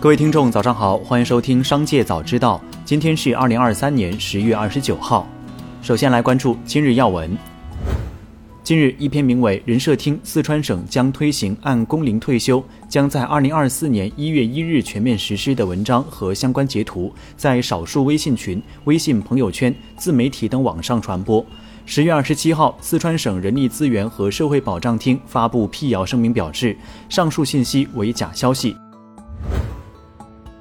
各位听众，早上好，欢迎收听《商界早知道》。今天是二零二三年十月二十九号。首先来关注今日要闻。近日，一篇名为《人社厅四川省将推行按工龄退休，将在二零二四年一月一日全面实施》的文章和相关截图，在少数微信群、微信朋友圈、自媒体等网上传播。十月二十七号，四川省人力资源和社会保障厅发布辟谣声明，表示上述信息为假消息。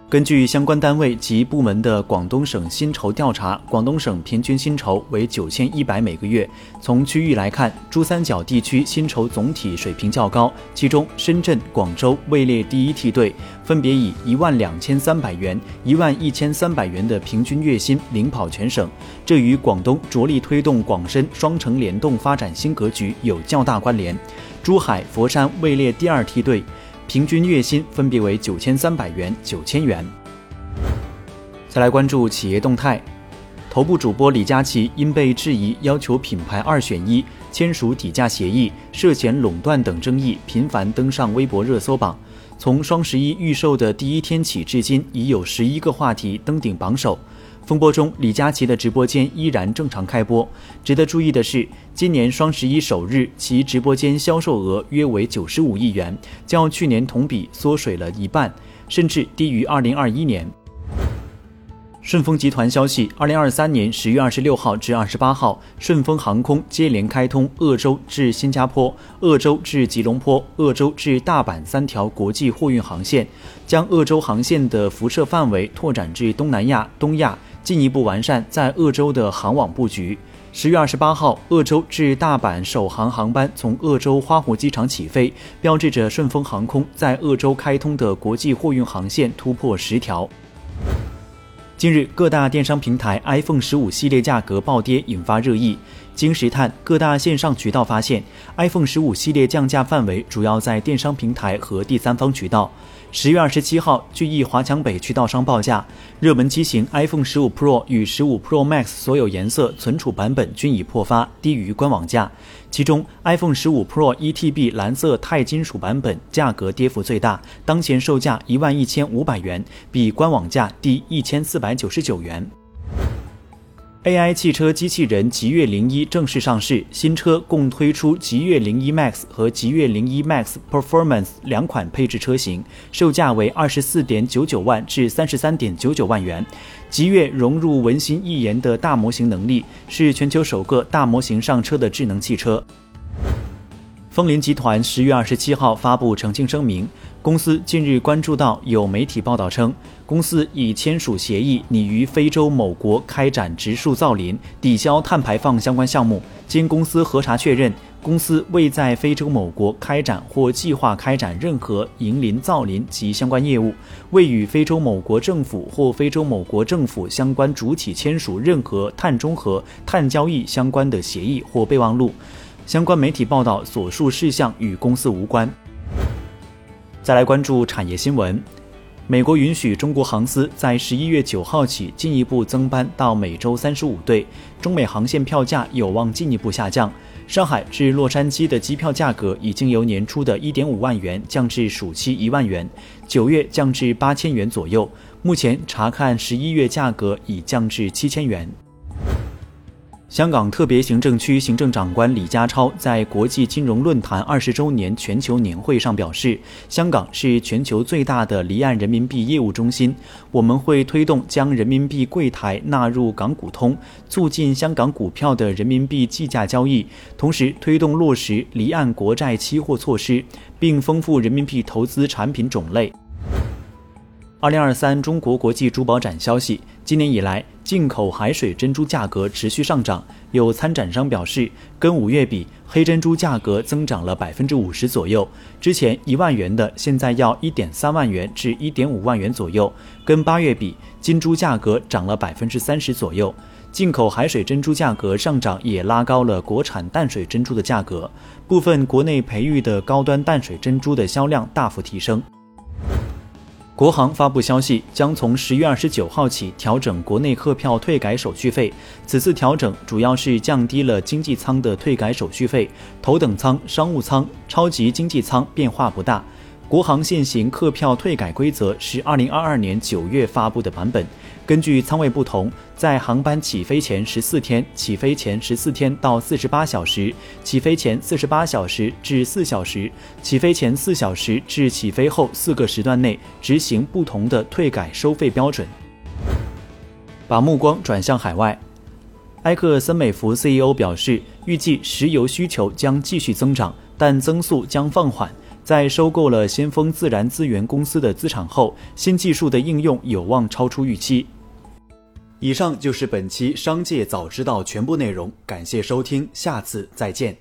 根据相关单位及部门的广东省薪酬调查，广东省平均薪酬为九千一百每个月。从区域来看，珠三角地区薪酬总体水平较高，其中深圳、广州位列第一梯队，分别以一万两千三百元、一万一千三百元的平均月薪领跑全省。这与广东着力推动广深双城联动发展新格局有较大关联。珠海、佛山位列第二梯队。平均月薪分别为九千三百元、九千元。再来关注企业动态，头部主播李佳琦因被质疑要求品牌二选一、签署底价协议、涉嫌垄断等争议，频繁登上微博热搜榜。从双十一预售的第一天起至今，已有十一个话题登顶榜首。风波中，李佳琦的直播间依然正常开播。值得注意的是，今年双十一首日，其直播间销售额约为九十五亿元，较去年同比缩水了一半，甚至低于二零二一年。顺丰集团消息，二零二三年十月二十六号至二十八号，顺丰航空接连开通鄂州至新加坡、鄂州至吉隆坡、鄂州至大阪三条国际货运航线，将鄂州航线的辐射范围拓展至东南亚、东亚。进一步完善在鄂州的航网布局。十月二十八号，鄂州至大阪首航航班从鄂州花湖机场起飞，标志着顺丰航空在鄂州开通的国际货运航线突破十条。近日，各大电商平台 iPhone 十五系列价格暴跌，引发热议。经实探，各大线上渠道发现，iPhone 十五系列降价范围主要在电商平台和第三方渠道。十月二十七号，据一华强北渠道商报价，热门机型 iPhone 十五 Pro 与十五 Pro Max 所有颜色存储版本均已破发，低于官网价。其中，iPhone 十五 Pro 一 TB 蓝色钛金属版本价格跌幅最大，当前售价一万一千五百元，比官网价低一千四百九十九元。AI 汽车机器人极越零一正式上市，新车共推出极越零一 Max 和极越零一 Max Performance 两款配置车型，售价为二十四点九九万至三十三点九九万元。极越融入文心一言的大模型能力，是全球首个大模型上车的智能汽车。风林集团十月二十七号发布澄清声明，公司近日关注到有媒体报道称，公司已签署协议拟于非洲某国开展植树造林、抵消碳排放相关项目。经公司核查确认，公司未在非洲某国开展或计划开展任何营林造林及相关业务，未与非洲某国政府或非洲某国政府相关主体签署任何碳中和、碳交易相关的协议或备忘录。相关媒体报道所述事项与公司无关。再来关注产业新闻，美国允许中国航司在十一月九号起进一步增班到每周三十五对，中美航线票价有望进一步下降。上海至洛杉矶的机票价格已经由年初的一点五万元降至暑期一万元，九月降至八千元左右。目前查看十一月价格已降至七千元。香港特别行政区行政长官李家超在国际金融论坛二十周年全球年会上表示，香港是全球最大的离岸人民币业务中心，我们会推动将人民币柜台纳入港股通，促进香港股票的人民币计价交易，同时推动落实离岸国债期货措施，并丰富人民币投资产品种类。二零二三中国国际珠宝展消息，今年以来。进口海水珍珠价格持续上涨，有参展商表示，跟五月比，黑珍珠价格增长了百分之五十左右。之前一万元的，现在要一点三万元至一点五万元左右。跟八月比，金珠价格涨了百分之三十左右。进口海水珍珠价格上涨，也拉高了国产淡水珍珠的价格。部分国内培育的高端淡水珍珠的销量大幅提升。国航发布消息，将从十月二十九号起调整国内客票退改手续费。此次调整主要是降低了经济舱的退改手续费，头等舱、商务舱、超级经济舱变化不大。国航现行客票退改规则是二零二二年九月发布的版本。根据舱位不同，在航班起飞前十四天、起飞前十四天到四十八小时、起飞前四十八小时至四小时、起飞前四小时至起飞后四个时段内执行不同的退改收费标准。把目光转向海外，埃克森美孚 CEO 表示，预计石油需求将继续增长，但增速将放缓。在收购了先锋自然资源公司的资产后，新技术的应用有望超出预期。以上就是本期《商界早知道》全部内容，感谢收听，下次再见。